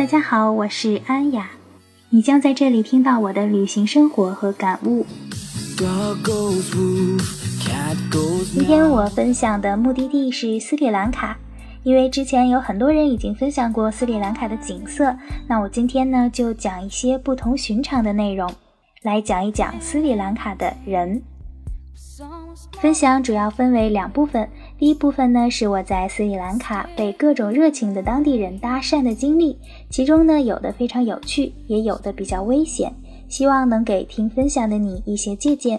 大家好，我是安雅，你将在这里听到我的旅行生活和感悟。今天我分享的目的地是斯里兰卡，因为之前有很多人已经分享过斯里兰卡的景色，那我今天呢就讲一些不同寻常的内容，来讲一讲斯里兰卡的人。分享主要分为两部分，第一部分呢是我在斯里兰卡被各种热情的当地人搭讪的经历，其中呢有的非常有趣，也有的比较危险，希望能给听分享的你一些借鉴。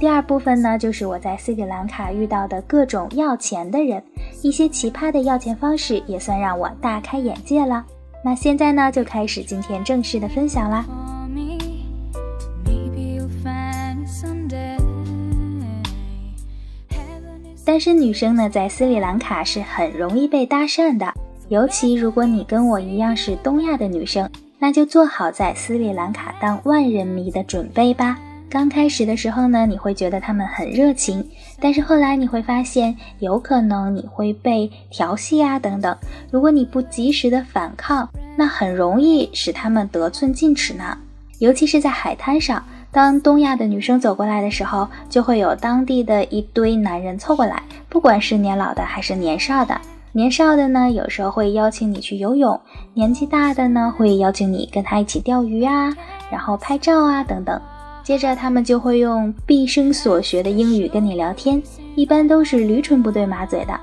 第二部分呢就是我在斯里兰卡遇到的各种要钱的人，一些奇葩的要钱方式也算让我大开眼界了。那现在呢就开始今天正式的分享啦。单身女生呢，在斯里兰卡是很容易被搭讪的，尤其如果你跟我一样是东亚的女生，那就做好在斯里兰卡当万人迷的准备吧。刚开始的时候呢，你会觉得他们很热情，但是后来你会发现，有可能你会被调戏啊等等。如果你不及时的反抗，那很容易使他们得寸进尺呢，尤其是在海滩上。当东亚的女生走过来的时候，就会有当地的一堆男人凑过来，不管是年老的还是年少的。年少的呢，有时候会邀请你去游泳；年纪大的呢，会邀请你跟他一起钓鱼啊，然后拍照啊等等。接着他们就会用毕生所学的英语跟你聊天，一般都是驴唇不对马嘴的。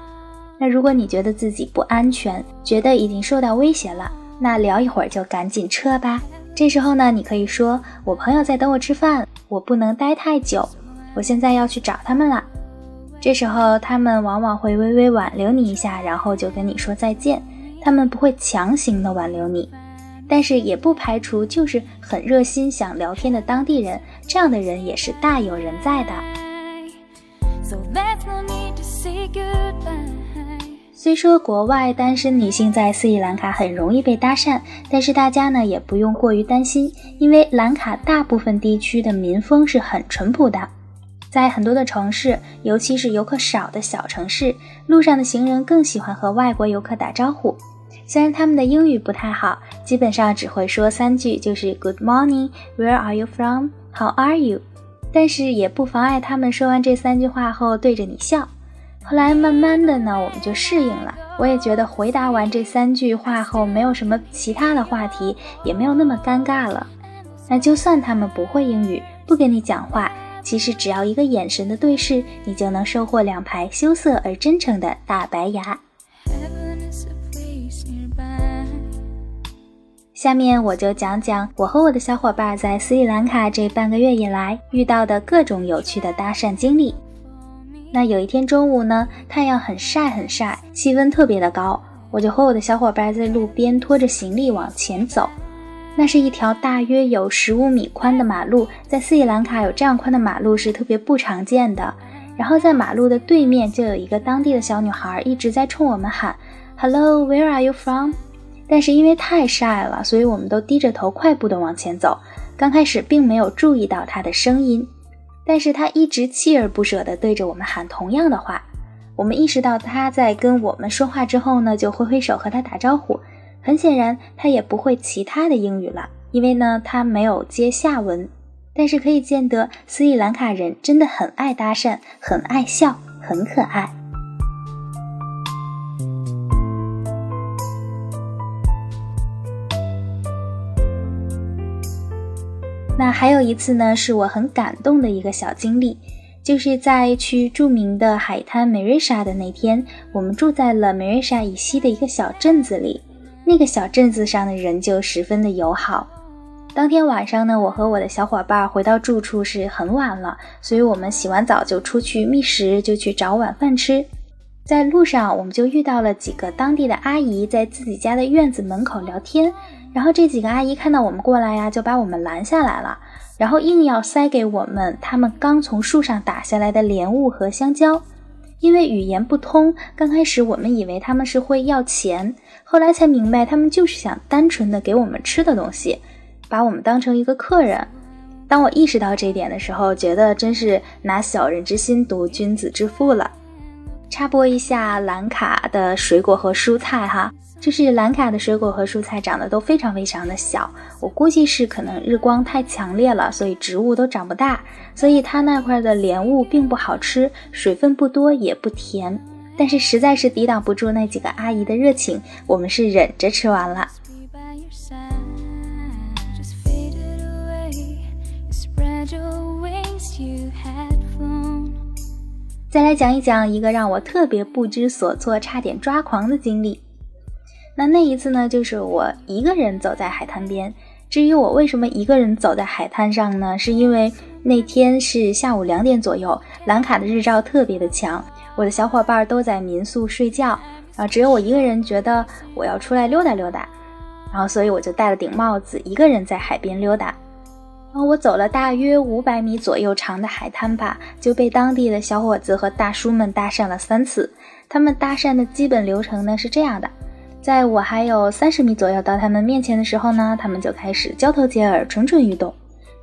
那如果你觉得自己不安全，觉得已经受到威胁了，那聊一会儿就赶紧撤吧。这时候呢，你可以说：“我朋友在等我吃饭，我不能待太久，我现在要去找他们了。”这时候他们往往会微微挽留你一下，然后就跟你说再见。他们不会强行的挽留你，但是也不排除就是很热心想聊天的当地人，这样的人也是大有人在的。虽说国外单身女性在斯里兰卡很容易被搭讪，但是大家呢也不用过于担心，因为兰卡大部分地区的民风是很淳朴的。在很多的城市，尤其是游客少的小城市，路上的行人更喜欢和外国游客打招呼。虽然他们的英语不太好，基本上只会说三句，就是 Good morning，Where are you from？How are you？但是也不妨碍他们说完这三句话后对着你笑。后来慢慢的呢，我们就适应了。我也觉得回答完这三句话后，没有什么其他的话题，也没有那么尴尬了。那就算他们不会英语，不跟你讲话，其实只要一个眼神的对视，你就能收获两排羞涩而真诚的大白牙。下面我就讲讲我和我的小伙伴在斯里兰卡这半个月以来遇到的各种有趣的搭讪经历。那有一天中午呢，太阳很晒很晒，气温特别的高，我就和我的小伙伴在路边拖着行李往前走。那是一条大约有十五米宽的马路，在斯里兰卡有这样宽的马路是特别不常见的。然后在马路的对面就有一个当地的小女孩一直在冲我们喊：“Hello, where are you from？” 但是因为太晒了，所以我们都低着头快步的往前走。刚开始并没有注意到她的声音。但是他一直锲而不舍地对着我们喊同样的话，我们意识到他在跟我们说话之后呢，就挥挥手和他打招呼。很显然，他也不会其他的英语了，因为呢，他没有接下文。但是可以见得，斯里兰卡人真的很爱搭讪，很爱笑，很可爱。那还有一次呢，是我很感动的一个小经历，就是在去著名的海滩梅瑞莎的那天，我们住在了梅瑞莎以西的一个小镇子里。那个小镇子上的人就十分的友好。当天晚上呢，我和我的小伙伴回到住处是很晚了，所以我们洗完澡就出去觅食，就去找晚饭吃。在路上，我们就遇到了几个当地的阿姨在自己家的院子门口聊天。然后这几个阿姨看到我们过来呀，就把我们拦下来了，然后硬要塞给我们他们刚从树上打下来的莲雾和香蕉。因为语言不通，刚开始我们以为他们是会要钱，后来才明白他们就是想单纯的给我们吃的东西，把我们当成一个客人。当我意识到这一点的时候，觉得真是拿小人之心度君子之腹了。插播一下兰卡的水果和蔬菜哈，就是兰卡的水果和蔬菜长得都非常非常的小，我估计是可能日光太强烈了，所以植物都长不大，所以它那块的莲雾并不好吃，水分不多也不甜，但是实在是抵挡不住那几个阿姨的热情，我们是忍着吃完了。再来讲一讲一个让我特别不知所措、差点抓狂的经历。那那一次呢，就是我一个人走在海滩边。至于我为什么一个人走在海滩上呢？是因为那天是下午两点左右，兰卡的日照特别的强，我的小伙伴都在民宿睡觉，啊，只有我一个人觉得我要出来溜达溜达，然后所以我就戴了顶帽子，一个人在海边溜达。然后我走了大约五百米左右长的海滩吧，就被当地的小伙子和大叔们搭讪了三次。他们搭讪的基本流程呢是这样的：在我还有三十米左右到他们面前的时候呢，他们就开始交头接耳、蠢蠢欲动；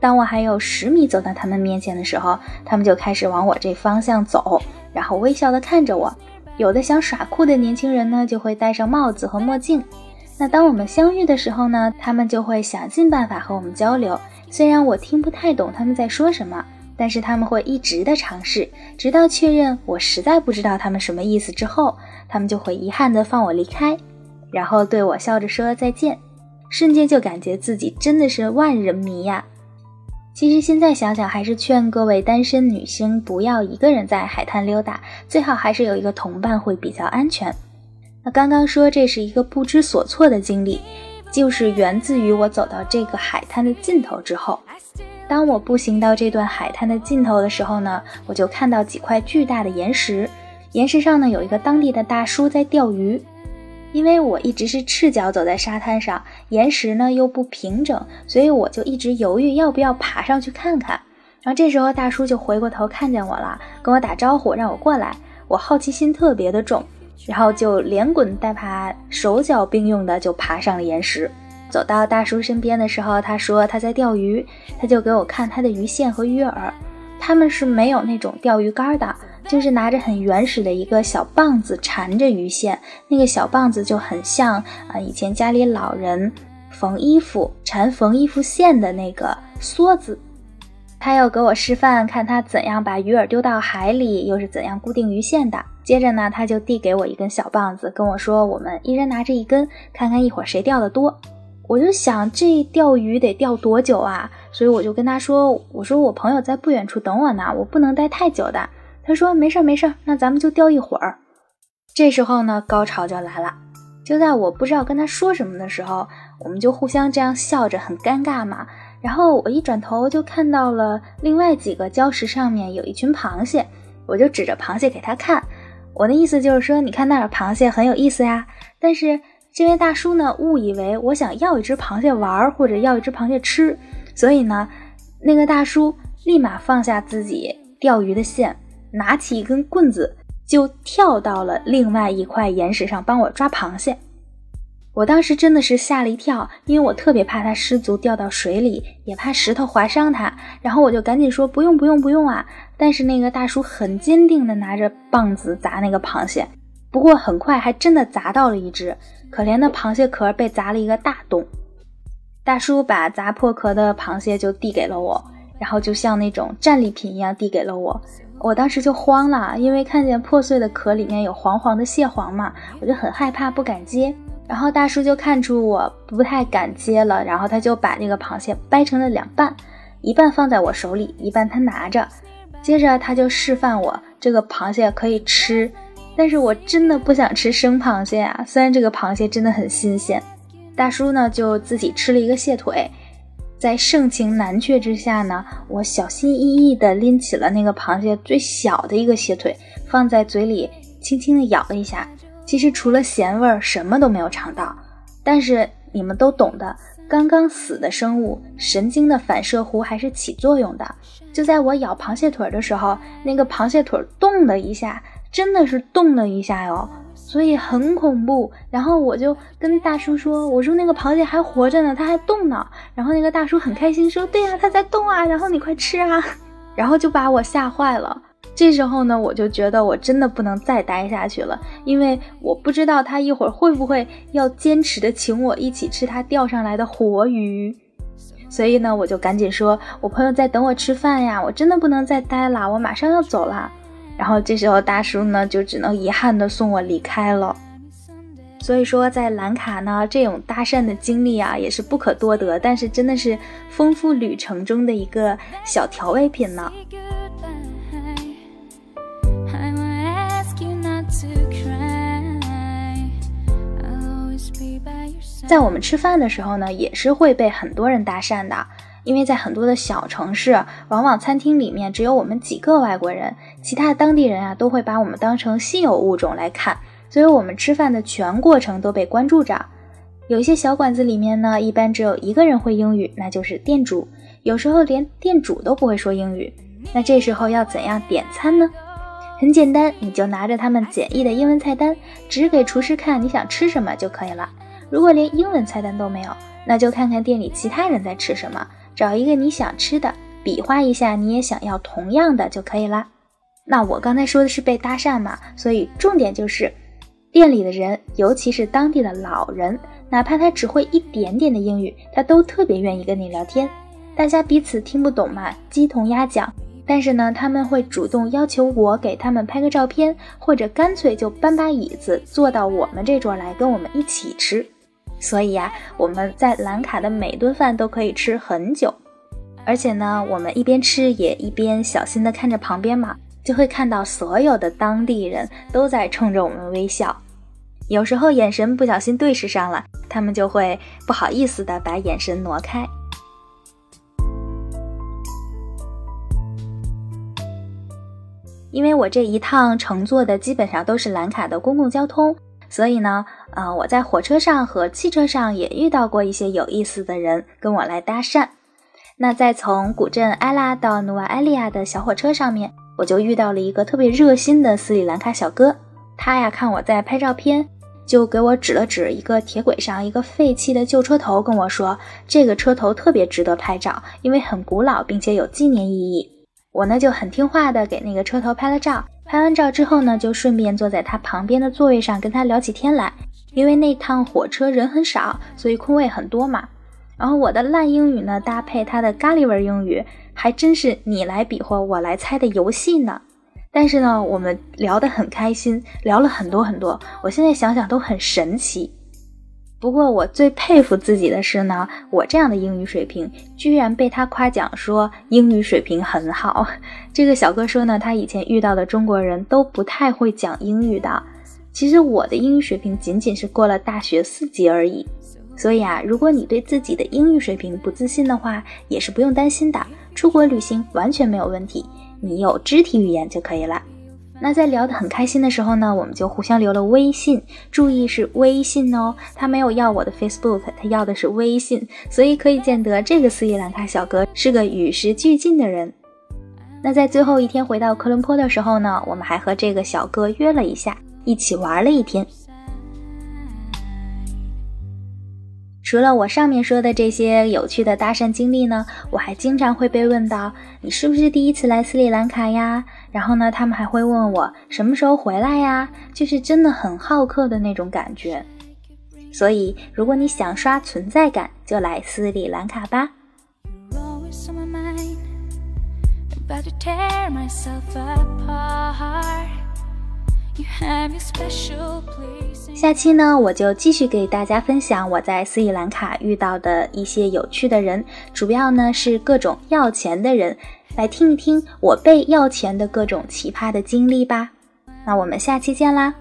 当我还有十米走到他们面前的时候，他们就开始往我这方向走，然后微笑地看着我。有的想耍酷的年轻人呢，就会戴上帽子和墨镜。那当我们相遇的时候呢，他们就会想尽办法和我们交流。虽然我听不太懂他们在说什么，但是他们会一直的尝试，直到确认我实在不知道他们什么意思之后，他们就会遗憾的放我离开，然后对我笑着说再见。瞬间就感觉自己真的是万人迷呀！其实现在想想，还是劝各位单身女星不要一个人在海滩溜达，最好还是有一个同伴会比较安全。那刚刚说这是一个不知所措的经历。就是源自于我走到这个海滩的尽头之后，当我步行到这段海滩的尽头的时候呢，我就看到几块巨大的岩石，岩石上呢有一个当地的大叔在钓鱼。因为我一直是赤脚走在沙滩上，岩石呢又不平整，所以我就一直犹豫要不要爬上去看看。然后这时候大叔就回过头看见我了，跟我打招呼让我过来。我好奇心特别的重。然后就连滚带爬，手脚并用的就爬上了岩石。走到大叔身边的时候，他说他在钓鱼，他就给我看他的鱼线和鱼饵。他们是没有那种钓鱼竿的，就是拿着很原始的一个小棒子缠着鱼线。那个小棒子就很像啊，以前家里老人缝衣服缠缝衣服线的那个梭子。他要给我示范，看他怎样把鱼饵丢到海里，又是怎样固定鱼线的。接着呢，他就递给我一根小棒子，跟我说：“我们一人拿着一根，看看一会儿谁钓的多。”我就想，这钓鱼得钓多久啊？所以我就跟他说：“我说我朋友在不远处等我呢，我不能待太久的。”他说：“没事儿没事儿，那咱们就钓一会儿。”这时候呢，高潮就来了。就在我不知道跟他说什么的时候，我们就互相这样笑着，很尴尬嘛。然后我一转头就看到了另外几个礁石上面有一群螃蟹，我就指着螃蟹给他看。我的意思就是说，你看那儿螃蟹很有意思呀。但是这位大叔呢，误以为我想要一只螃蟹玩，或者要一只螃蟹吃，所以呢，那个大叔立马放下自己钓鱼的线，拿起一根棍子，就跳到了另外一块岩石上帮我抓螃蟹。我当时真的是吓了一跳，因为我特别怕他失足掉到水里，也怕石头划伤他。然后我就赶紧说：“不用，不用，不用啊！”但是那个大叔很坚定地拿着棒子砸那个螃蟹，不过很快还真的砸到了一只可怜的螃蟹壳，被砸了一个大洞。大叔把砸破壳的螃蟹就递给了我，然后就像那种战利品一样递给了我。我当时就慌了，因为看见破碎的壳里面有黄黄的蟹黄嘛，我就很害怕，不敢接。然后大叔就看出我不太敢接了，然后他就把那个螃蟹掰成了两半，一半放在我手里，一半他拿着。接着他就示范我这个螃蟹可以吃，但是我真的不想吃生螃蟹啊。虽然这个螃蟹真的很新鲜，大叔呢就自己吃了一个蟹腿。在盛情难却之下呢，我小心翼翼地拎起了那个螃蟹最小的一个蟹腿，放在嘴里轻轻地咬了一下。其实除了咸味儿，什么都没有尝到。但是你们都懂的，刚刚死的生物神经的反射弧还是起作用的。就在我咬螃蟹腿的时候，那个螃蟹腿动了一下，真的是动了一下哟，所以很恐怖。然后我就跟大叔说：“我说那个螃蟹还活着呢，它还动呢。”然后那个大叔很开心说：“对呀，它在动啊。”然后你快吃啊！然后就把我吓坏了。这时候呢，我就觉得我真的不能再待下去了，因为我不知道他一会儿会不会要坚持的请我一起吃他钓上来的活鱼。所以呢，我就赶紧说，我朋友在等我吃饭呀，我真的不能再待了，我马上要走了。然后这时候大叔呢，就只能遗憾的送我离开了。所以说，在兰卡呢，这种搭讪的经历啊，也是不可多得，但是真的是丰富旅程中的一个小调味品呢。在我们吃饭的时候呢，也是会被很多人搭讪的，因为在很多的小城市，往往餐厅里面只有我们几个外国人，其他的当地人啊都会把我们当成稀有物种来看，所以我们吃饭的全过程都被关注着。有一些小馆子里面呢，一般只有一个人会英语，那就是店主，有时候连店主都不会说英语。那这时候要怎样点餐呢？很简单，你就拿着他们简易的英文菜单，指给厨师看你想吃什么就可以了。如果连英文菜单都没有，那就看看店里其他人在吃什么，找一个你想吃的，比划一下你也想要同样的就可以啦。那我刚才说的是被搭讪嘛，所以重点就是店里的人，尤其是当地的老人，哪怕他只会一点点的英语，他都特别愿意跟你聊天。大家彼此听不懂嘛，鸡同鸭讲，但是呢，他们会主动要求我给他们拍个照片，或者干脆就搬把椅子坐到我们这桌来跟我们一起吃。所以呀，我们在兰卡的每顿饭都可以吃很久，而且呢，我们一边吃也一边小心的看着旁边嘛，就会看到所有的当地人都在冲着我们微笑。有时候眼神不小心对视上了，他们就会不好意思的把眼神挪开。因为我这一趟乘坐的基本上都是兰卡的公共交通。所以呢，呃，我在火车上和汽车上也遇到过一些有意思的人跟我来搭讪。那在从古镇埃拉到努瓦埃利亚的小火车上面，我就遇到了一个特别热心的斯里兰卡小哥。他呀看我在拍照片，就给我指了指一个铁轨上一个废弃的旧车头，跟我说这个车头特别值得拍照，因为很古老并且有纪念意义。我呢就很听话的给那个车头拍了照。拍完照之后呢，就顺便坐在他旁边的座位上跟他聊起天来。因为那趟火车人很少，所以空位很多嘛。然后我的烂英语呢，搭配他的咖喱味英语，还真是你来比划我来猜的游戏呢。但是呢，我们聊得很开心，聊了很多很多。我现在想想都很神奇。不过我最佩服自己的是呢，我这样的英语水平居然被他夸奖说英语水平很好。这个小哥说呢，他以前遇到的中国人都不太会讲英语的。其实我的英语水平仅仅是过了大学四级而已。所以啊，如果你对自己的英语水平不自信的话，也是不用担心的。出国旅行完全没有问题，你有肢体语言就可以了。那在聊得很开心的时候呢，我们就互相留了微信。注意是微信哦，他没有要我的 Facebook，他要的是微信，所以可以见得这个斯里兰卡小哥是个与时俱进的人。那在最后一天回到科伦坡的时候呢，我们还和这个小哥约了一下，一起玩了一天。除了我上面说的这些有趣的搭讪经历呢，我还经常会被问到你是不是第一次来斯里兰卡呀？然后呢，他们还会问我什么时候回来呀？就是真的很好客的那种感觉。所以，如果你想刷存在感，就来斯里兰卡吧。下期呢，我就继续给大家分享我在斯里兰卡遇到的一些有趣的人，主要呢是各种要钱的人，来听一听我被要钱的各种奇葩的经历吧。那我们下期见啦！